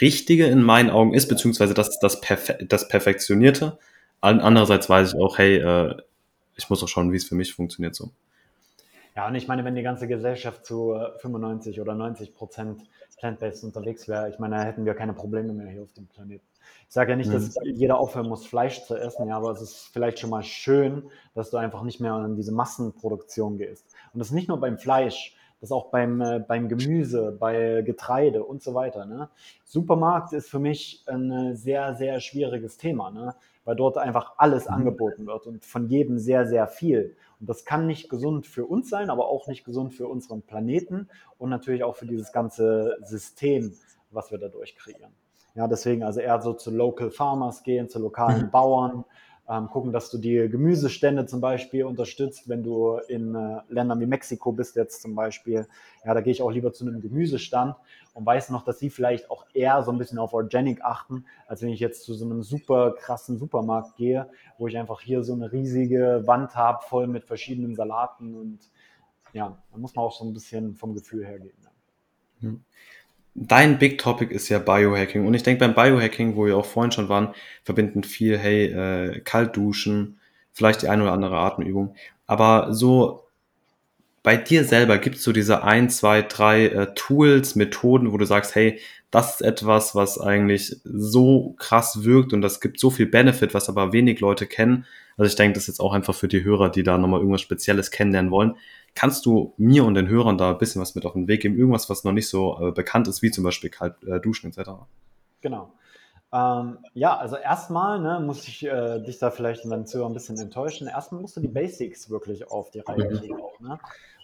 Richtige in meinen Augen ist, beziehungsweise das das, Perfe das Perfektionierte. Andererseits weiß ich auch, hey, äh, ich muss auch schauen, wie es für mich funktioniert so. Ja, und ich meine, wenn die ganze Gesellschaft zu 95 oder 90 Prozent plant-based unterwegs wäre, ich meine, da hätten wir keine Probleme mehr hier auf dem Planeten. Ich sage ja nicht, dass mhm. jeder aufhören muss, Fleisch zu essen, ja, aber es ist vielleicht schon mal schön, dass du einfach nicht mehr in diese Massenproduktion gehst. Und das ist nicht nur beim Fleisch, das ist auch beim, äh, beim Gemüse, bei Getreide und so weiter. Ne? Supermarkt ist für mich ein äh, sehr, sehr schwieriges Thema, ne? weil dort einfach alles mhm. angeboten wird und von jedem sehr, sehr viel. Und das kann nicht gesund für uns sein, aber auch nicht gesund für unseren Planeten und natürlich auch für dieses ganze System, was wir dadurch kreieren. Ja, deswegen also eher so zu Local Farmers gehen, zu lokalen mhm. Bauern, ähm, gucken, dass du die Gemüsestände zum Beispiel unterstützt, wenn du in äh, Ländern wie Mexiko bist jetzt zum Beispiel. Ja, da gehe ich auch lieber zu einem Gemüsestand und weiß noch, dass sie vielleicht auch eher so ein bisschen auf Organic achten, als wenn ich jetzt zu so einem super krassen Supermarkt gehe, wo ich einfach hier so eine riesige Wand habe, voll mit verschiedenen Salaten und ja, da muss man auch so ein bisschen vom Gefühl her gehen. Ja. Dein Big Topic ist ja Biohacking. Und ich denke beim Biohacking, wo wir auch vorhin schon waren, verbinden viel, hey, äh, kalt duschen, vielleicht die eine oder andere Atemübung. Aber so bei dir selber gibt es so diese ein, zwei, drei äh, Tools, Methoden, wo du sagst, hey, das ist etwas, was eigentlich so krass wirkt und das gibt so viel Benefit, was aber wenig Leute kennen. Also ich denke, das ist jetzt auch einfach für die Hörer, die da nochmal irgendwas Spezielles kennenlernen wollen. Kannst du mir und den Hörern da ein bisschen was mit auf den Weg geben? Irgendwas, was noch nicht so äh, bekannt ist, wie zum Beispiel kalt äh, duschen etc.? Genau. Ähm, ja, also erstmal ne, muss ich äh, dich da vielleicht in deinem Zuhörer ein bisschen enttäuschen. Erstmal musst du die Basics wirklich auf die Reihe mhm. kriegen. Auch, ne?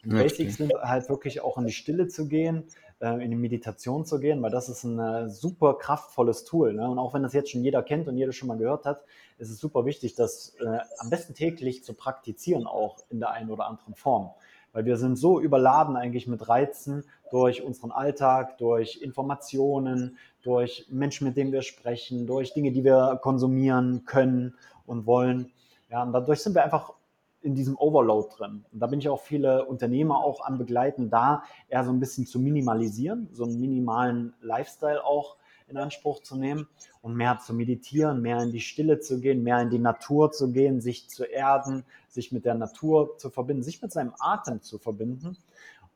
Und ja, Basics okay. sind halt wirklich auch in die Stille zu gehen, äh, in die Meditation zu gehen, weil das ist ein äh, super kraftvolles Tool. Ne? Und auch wenn das jetzt schon jeder kennt und jeder schon mal gehört hat, ist es super wichtig, das äh, am besten täglich zu praktizieren, auch in der einen oder anderen Form. Weil wir sind so überladen eigentlich mit Reizen durch unseren Alltag, durch Informationen, durch Menschen, mit denen wir sprechen, durch Dinge, die wir konsumieren können und wollen. Ja, und dadurch sind wir einfach in diesem Overload drin. Und da bin ich auch viele Unternehmer auch am begleiten, da eher so ein bisschen zu minimalisieren, so einen minimalen Lifestyle auch in Anspruch zu nehmen und mehr zu meditieren, mehr in die Stille zu gehen, mehr in die Natur zu gehen, sich zu erden, sich mit der Natur zu verbinden, sich mit seinem Atem zu verbinden.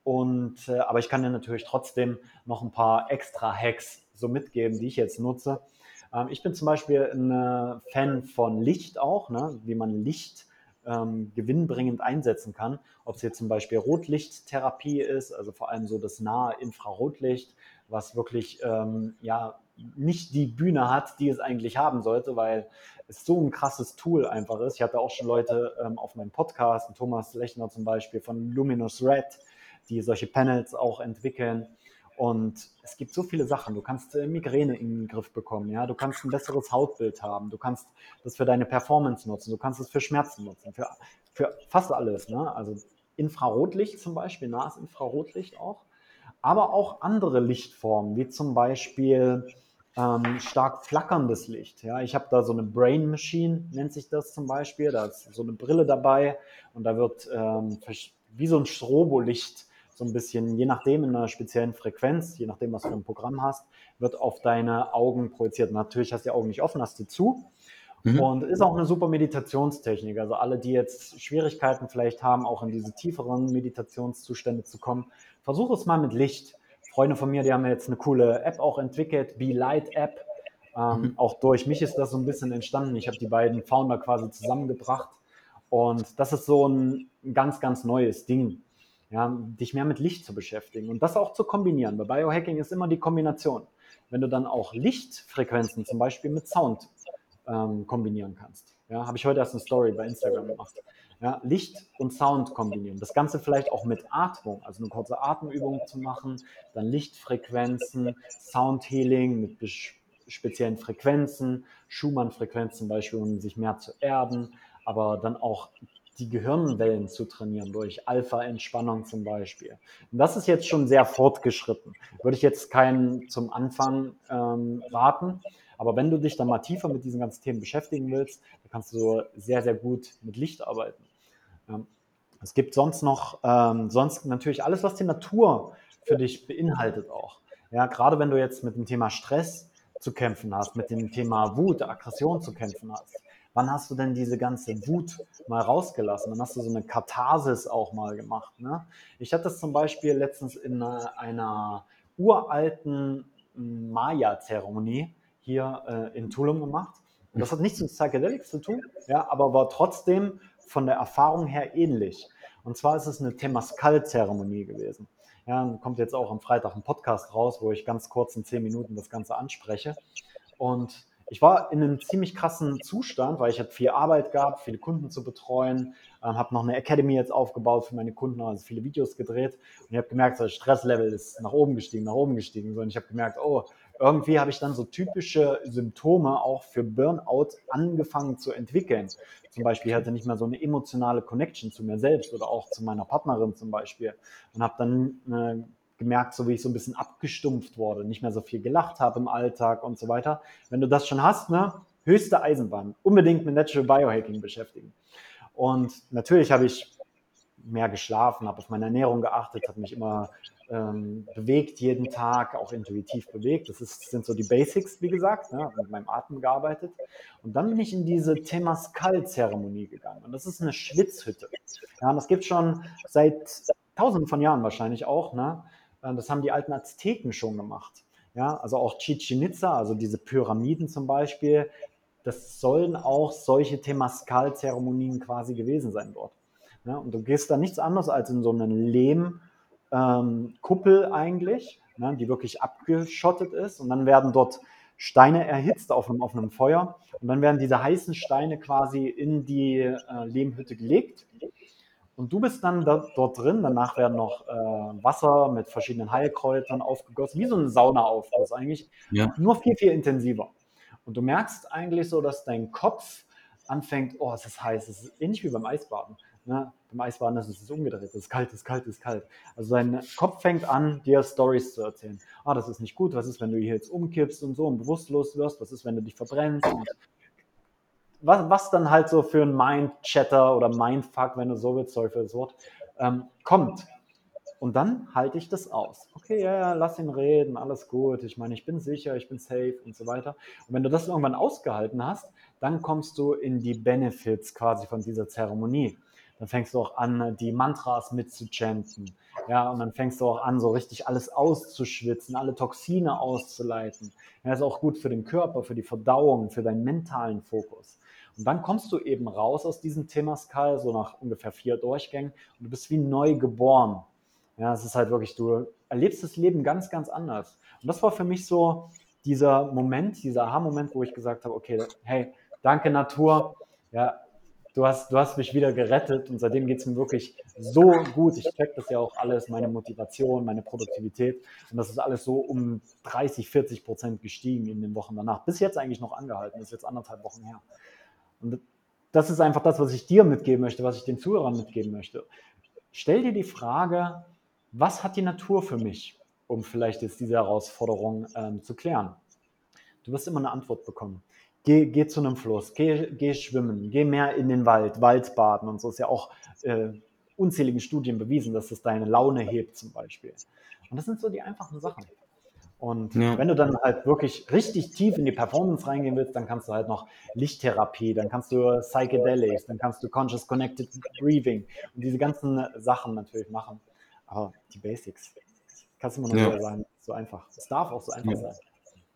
Und äh, aber ich kann dir natürlich trotzdem noch ein paar extra Hacks so mitgeben, die ich jetzt nutze. Ähm, ich bin zum Beispiel ein äh, Fan von Licht auch, ne? wie man Licht ähm, gewinnbringend einsetzen kann. Ob es jetzt zum Beispiel Rotlichttherapie ist, also vor allem so das nahe Infrarotlicht, was wirklich ähm, ja, nicht die Bühne hat, die es eigentlich haben sollte, weil es so ein krasses Tool einfach ist. Ich hatte auch schon Leute ähm, auf meinem Podcast, Thomas Lechner zum Beispiel von Luminous Red, die solche Panels auch entwickeln. Und es gibt so viele Sachen. Du kannst äh, Migräne in den Griff bekommen, ja. Du kannst ein besseres Hautbild haben. Du kannst das für deine Performance nutzen. Du kannst es für Schmerzen nutzen. Für, für fast alles, ne? Also Infrarotlicht zum Beispiel, nahes Infrarotlicht auch. Aber auch andere Lichtformen, wie zum Beispiel ähm, stark flackerndes Licht. Ja, ich habe da so eine Brain Machine, nennt sich das zum Beispiel. Da ist so eine Brille dabei und da wird ähm, wie so ein Strobolicht so ein bisschen, je nachdem in einer speziellen Frequenz, je nachdem, was du für ein Programm hast, wird auf deine Augen projiziert. Natürlich hast du die Augen nicht offen, hast die zu. Mhm. Und ist auch eine super Meditationstechnik. Also alle, die jetzt Schwierigkeiten vielleicht haben, auch in diese tieferen Meditationszustände zu kommen, versuch es mal mit Licht. Freunde von mir, die haben jetzt eine coole App auch entwickelt, Be Light App. Ähm, mhm. Auch durch mich ist das so ein bisschen entstanden. Ich habe die beiden Founder quasi zusammengebracht. Und das ist so ein ganz, ganz neues Ding, ja, dich mehr mit Licht zu beschäftigen und das auch zu kombinieren. Bei Biohacking ist immer die Kombination. Wenn du dann auch Lichtfrequenzen zum Beispiel mit Sound ähm, kombinieren kannst. Ja, habe ich heute erst eine Story bei Instagram gemacht. Ja, Licht und Sound kombinieren. Das Ganze vielleicht auch mit Atmung, also eine kurze Atemübung zu machen, dann Lichtfrequenzen, Soundhealing mit speziellen Frequenzen, Schumann-Frequenzen zum Beispiel, um sich mehr zu erden, aber dann auch die Gehirnwellen zu trainieren durch Alpha-Entspannung zum Beispiel. Und das ist jetzt schon sehr fortgeschritten. Würde ich jetzt keinen zum Anfang ähm, raten, aber wenn du dich dann mal tiefer mit diesen ganzen Themen beschäftigen willst, dann kannst du sehr, sehr gut mit Licht arbeiten. Ähm, es gibt sonst noch, ähm, sonst natürlich alles, was die Natur für dich beinhaltet auch. Ja, gerade wenn du jetzt mit dem Thema Stress zu kämpfen hast, mit dem Thema Wut, Aggression zu kämpfen hast. Wann hast du denn diese ganze Wut mal rausgelassen? Wann hast du so eine Katharsis auch mal gemacht? Ne? Ich hatte das zum Beispiel letztens in einer uralten Maya-Zeremonie hier äh, in Tulum gemacht. Und das hat nichts mit Psychedelics zu tun, ja, aber war trotzdem von der Erfahrung her ähnlich. Und zwar ist es eine Temascal-Zeremonie gewesen. Ja, kommt jetzt auch am Freitag ein Podcast raus, wo ich ganz kurz in zehn Minuten das Ganze anspreche. Und ich war in einem ziemlich krassen Zustand, weil ich hatte viel Arbeit gehabt, viele Kunden zu betreuen, ähm, habe noch eine Academy jetzt aufgebaut für meine Kunden, also viele Videos gedreht und ich habe gemerkt, das Stresslevel ist nach oben gestiegen, nach oben gestiegen. Und ich habe gemerkt, oh, irgendwie habe ich dann so typische Symptome auch für Burnout angefangen zu entwickeln. Zum Beispiel hatte ich nicht mehr so eine emotionale Connection zu mir selbst oder auch zu meiner Partnerin zum Beispiel und habe dann äh, gemerkt, so wie ich so ein bisschen abgestumpft wurde, nicht mehr so viel gelacht habe im Alltag und so weiter. Wenn du das schon hast, ne, höchste Eisenbahn, unbedingt mit Natural Biohacking beschäftigen. Und natürlich habe ich mehr geschlafen, habe auf meine Ernährung geachtet, habe mich immer ähm, bewegt jeden Tag, auch intuitiv bewegt. Das ist, sind so die Basics, wie gesagt, ne, mit meinem Atem gearbeitet. Und dann bin ich in diese Temascal-Zeremonie gegangen. Und das ist eine Schwitzhütte. Ja, das gibt schon seit tausenden von Jahren wahrscheinlich auch. Ne? Das haben die alten Azteken schon gemacht. Ja, also auch Chichen Itza, also diese Pyramiden zum Beispiel, das sollen auch solche Temascal-Zeremonien quasi gewesen sein dort. Ja, und du gehst da nichts anderes als in so eine Lehmkuppel ähm, eigentlich, ne, die wirklich abgeschottet ist. Und dann werden dort Steine erhitzt auf einem, auf einem Feuer. Und dann werden diese heißen Steine quasi in die äh, Lehmhütte gelegt. Und du bist dann da, dort drin. Danach werden noch äh, Wasser mit verschiedenen Heilkräutern aufgegossen, wie so ein Saunaaufguss eigentlich. Ja. Nur viel, viel intensiver. Und du merkst eigentlich so, dass dein Kopf anfängt, oh, es ist heiß. Es ist ähnlich wie beim Eisbaden. Ne? Beim Eisbaden ist es umgedreht. Es ist kalt, es ist kalt, es ist kalt. Also dein Kopf fängt an, dir Stories zu erzählen. Ah, das ist nicht gut. Was ist, wenn du hier jetzt umkippst und so und bewusstlos wirst? Was ist, wenn du dich verbrennst? Und was, was dann halt so für ein Mind-Chatter oder Mindfuck, wenn du so willst, sorry für das Wort, ähm, kommt. Und dann halte ich das aus. Okay, ja, ja, lass ihn reden, alles gut. Ich meine, ich bin sicher, ich bin safe und so weiter. Und wenn du das irgendwann ausgehalten hast, dann kommst du in die Benefits quasi von dieser Zeremonie. Dann fängst du auch an, die Mantras mitzuchanten. Ja, und dann fängst du auch an, so richtig alles auszuschwitzen, alle Toxine auszuleiten. Ja, ist auch gut für den Körper, für die Verdauung, für deinen mentalen Fokus. Und dann kommst du eben raus aus diesem Temascal, so nach ungefähr vier Durchgängen, und du bist wie neu geboren. Ja, es ist halt wirklich, du erlebst das Leben ganz, ganz anders. Und das war für mich so dieser Moment, dieser Aha-Moment, wo ich gesagt habe, okay, hey, danke Natur, ja, du hast, du hast mich wieder gerettet und seitdem geht es mir wirklich so gut. Ich check das ja auch alles, meine Motivation, meine Produktivität und das ist alles so um 30, 40 Prozent gestiegen in den Wochen danach. Bis jetzt eigentlich noch angehalten, das ist jetzt anderthalb Wochen her. Und das ist einfach das, was ich dir mitgeben möchte, was ich den Zuhörern mitgeben möchte. Stell dir die Frage, was hat die Natur für mich, um vielleicht jetzt diese Herausforderung ähm, zu klären? Du wirst immer eine Antwort bekommen. Geh, geh zu einem Fluss, geh, geh schwimmen, geh mehr in den Wald, Waldbaden und so ist ja auch äh, unzähligen Studien bewiesen, dass das deine Laune hebt zum Beispiel. Und das sind so die einfachen Sachen. Und ja. wenn du dann halt wirklich richtig tief in die Performance reingehen willst, dann kannst du halt noch Lichttherapie, dann kannst du Psychedelics, dann kannst du Conscious Connected Breathing und diese ganzen Sachen natürlich machen. Aber die Basics, kannst du immer nur ja. sagen, so einfach. Es darf auch so einfach ja. sein.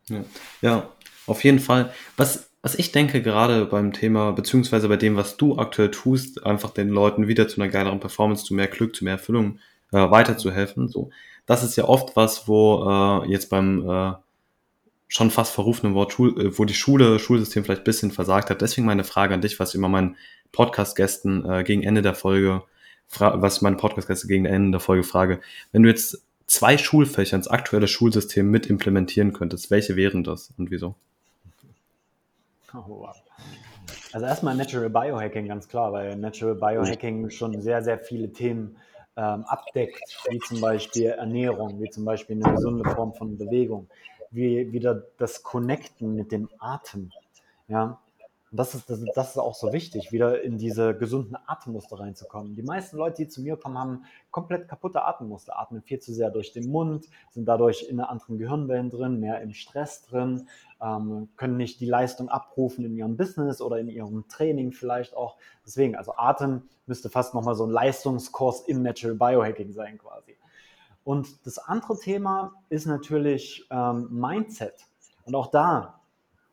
Ja. ja, auf jeden Fall. Was, was ich denke, gerade beim Thema, beziehungsweise bei dem, was du aktuell tust, einfach den Leuten wieder zu einer geileren Performance, zu mehr Glück, zu mehr Erfüllung äh, weiterzuhelfen, so das ist ja oft was, wo äh, jetzt beim äh, schon fast verrufenen Wort, Schul äh, wo die Schule, Schulsystem vielleicht bisschen versagt hat. Deswegen meine Frage an dich, was ich immer meinen Podcast-Gästen äh, gegen Ende der Folge, was meine Podcast-Gäste gegen Ende der Folge frage. Wenn du jetzt zwei Schulfächer ins aktuelle Schulsystem mit implementieren könntest, welche wären das und wieso? Oh, wow. Also erstmal Natural Biohacking, ganz klar, weil Natural Biohacking schon sehr, sehr viele Themen ähm, abdeckt, wie zum Beispiel Ernährung, wie zum Beispiel eine gesunde Form von Bewegung, wie wieder das Connecten mit dem Atem. Ja, und das ist, das, das ist auch so wichtig, wieder in diese gesunden Atemmuster reinzukommen. Die meisten Leute, die zu mir kommen, haben komplett kaputte Atemmuster, atmen viel zu sehr durch den Mund, sind dadurch in anderen Gehirnwellen drin, mehr im Stress drin, ähm, können nicht die Leistung abrufen in ihrem Business oder in ihrem Training vielleicht auch. Deswegen, also Atem müsste fast nochmal so ein Leistungskurs im Natural Biohacking sein quasi. Und das andere Thema ist natürlich ähm, Mindset. Und auch da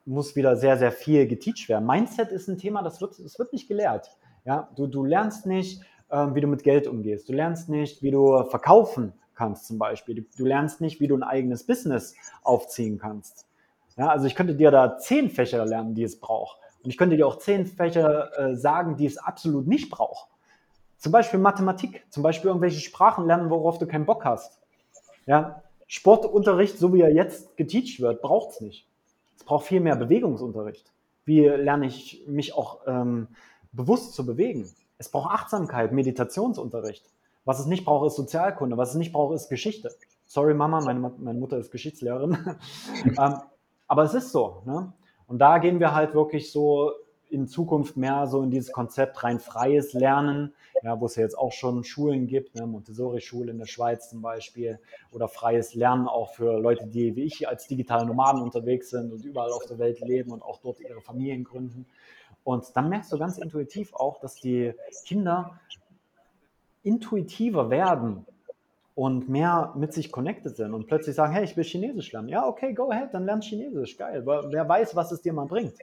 muss wieder sehr, sehr viel geteacht werden. Mindset ist ein Thema, das wird, das wird nicht gelehrt. Ja, du, du lernst nicht, ähm, wie du mit Geld umgehst. Du lernst nicht, wie du verkaufen kannst zum Beispiel. Du, du lernst nicht, wie du ein eigenes Business aufziehen kannst. Ja, also ich könnte dir da zehn Fächer lernen, die es braucht. Und ich könnte dir auch zehn Fächer äh, sagen, die es absolut nicht braucht. Zum Beispiel Mathematik, zum Beispiel irgendwelche Sprachen lernen, worauf du keinen Bock hast. Ja, Sportunterricht, so wie er jetzt geteacht wird, braucht es nicht. Es braucht viel mehr Bewegungsunterricht. Wie lerne ich mich auch ähm, bewusst zu bewegen? Es braucht Achtsamkeit, Meditationsunterricht. Was es nicht braucht, ist Sozialkunde. Was es nicht braucht, ist Geschichte. Sorry, Mama, meine, meine Mutter ist Geschichtslehrerin. ähm, aber es ist so. Ne? Und da gehen wir halt wirklich so in Zukunft mehr so in dieses Konzept rein freies Lernen, ja, wo es ja jetzt auch schon Schulen gibt, ne, Montessori-Schule in der Schweiz zum Beispiel, oder freies Lernen auch für Leute, die wie ich als digitale Nomaden unterwegs sind und überall auf der Welt leben und auch dort ihre Familien gründen. Und dann merkst du ganz intuitiv auch, dass die Kinder intuitiver werden und mehr mit sich connected sind und plötzlich sagen, hey, ich will Chinesisch lernen. Ja, okay, go ahead, dann lern Chinesisch, geil. Wer weiß, was es dir mal bringt.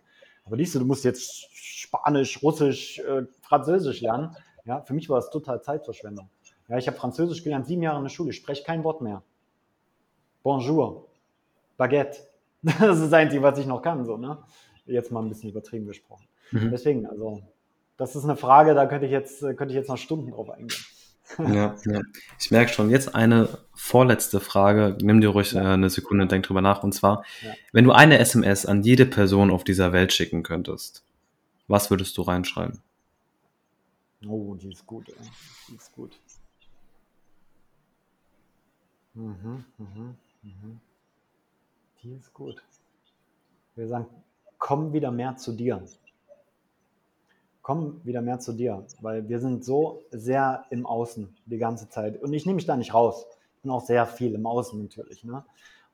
Aber siehst du, du musst jetzt Spanisch, Russisch, äh, Französisch lernen. Ja, für mich war das total Zeitverschwendung. Ja, ich habe Französisch gelernt, sieben Jahre in der Schule, ich spreche kein Wort mehr. Bonjour, Baguette. Das ist das Einzige, was ich noch kann, so, ne? Jetzt mal ein bisschen übertrieben gesprochen. Mhm. Deswegen, also, das ist eine Frage, da könnte ich jetzt, könnte ich jetzt noch Stunden drauf eingehen. Ja, ja. Ich merke schon, jetzt eine vorletzte Frage. Nimm dir ruhig ja. äh, eine Sekunde und denk drüber nach. Und zwar, ja. wenn du eine SMS an jede Person auf dieser Welt schicken könntest, was würdest du reinschreiben? Oh, die ist gut, ey. Die ist gut. Mhm, mhm, mhm. Die ist gut. Wir sagen, komm wieder mehr zu dir komm wieder mehr zu dir, weil wir sind so sehr im Außen die ganze Zeit. Und ich nehme mich da nicht raus. Ich bin auch sehr viel im Außen natürlich. Ne?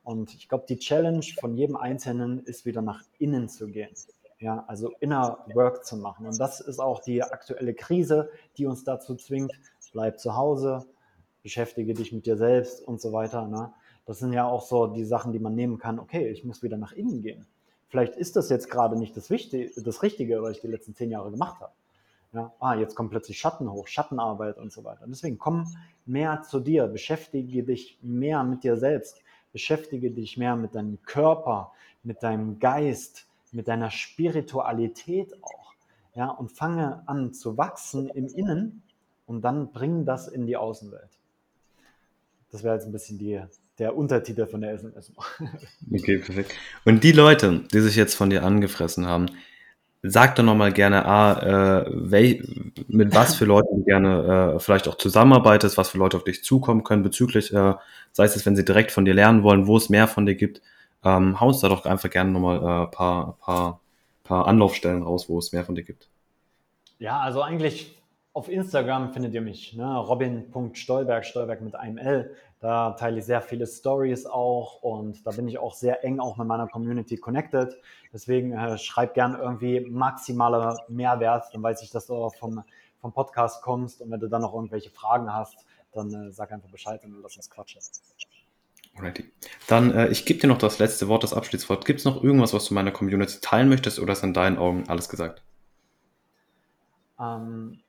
Und ich glaube, die Challenge von jedem Einzelnen ist wieder nach innen zu gehen. Ja, also inner Work zu machen. Und das ist auch die aktuelle Krise, die uns dazu zwingt, bleib zu Hause, beschäftige dich mit dir selbst und so weiter. Ne? Das sind ja auch so die Sachen, die man nehmen kann. Okay, ich muss wieder nach innen gehen. Vielleicht ist das jetzt gerade nicht das, Wichtige, das Richtige, was ich die letzten zehn Jahre gemacht habe. Ja, ah, jetzt kommt plötzlich Schatten hoch, Schattenarbeit und so weiter. Deswegen komm mehr zu dir, beschäftige dich mehr mit dir selbst, beschäftige dich mehr mit deinem Körper, mit deinem Geist, mit deiner Spiritualität auch. Ja, und fange an zu wachsen im Innen und dann bring das in die Außenwelt. Das wäre jetzt ein bisschen die, der Untertitel von der SMS. okay, perfekt. Und die Leute, die sich jetzt von dir angefressen haben, sag doch nochmal gerne, ah, äh, wel, mit was für Leuten du gerne äh, vielleicht auch zusammenarbeitest, was für Leute auf dich zukommen können bezüglich, äh, sei es, wenn sie direkt von dir lernen wollen, wo es mehr von dir gibt. Ähm, haust da doch einfach gerne nochmal ein äh, paar, paar, paar Anlaufstellen raus, wo es mehr von dir gibt. Ja, also eigentlich auf Instagram findet ihr mich, ne? robin.stolberg, Stolberg mit einem L. Da teile ich sehr viele Stories auch und da bin ich auch sehr eng auch mit meiner Community connected. Deswegen äh, schreib gern irgendwie maximaler Mehrwert, dann weiß ich, dass du auch vom, vom Podcast kommst und wenn du dann noch irgendwelche Fragen hast, dann äh, sag einfach Bescheid und lass uns quatschen. Alrighty. Dann, äh, ich gebe dir noch das letzte Wort, das Abschließwort. Gibt es noch irgendwas, was du meiner Community teilen möchtest oder ist in deinen Augen alles gesagt? Ähm,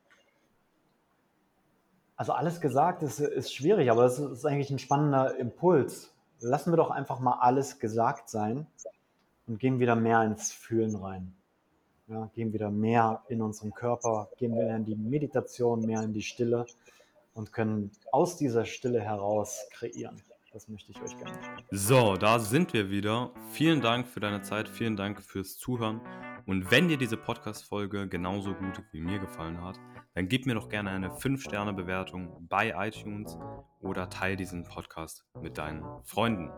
also alles gesagt ist, ist schwierig, aber es ist eigentlich ein spannender Impuls. Lassen wir doch einfach mal alles gesagt sein und gehen wieder mehr ins Fühlen rein. Ja, gehen wieder mehr in unseren Körper, gehen wir in die Meditation, mehr in die Stille und können aus dieser Stille heraus kreieren. Das möchte ich euch gerne. So, da sind wir wieder. Vielen Dank für deine Zeit, vielen Dank fürs Zuhören. Und wenn dir diese Podcast-Folge genauso gut wie mir gefallen hat, dann gib mir doch gerne eine 5-Sterne-Bewertung bei iTunes oder teile diesen Podcast mit deinen Freunden.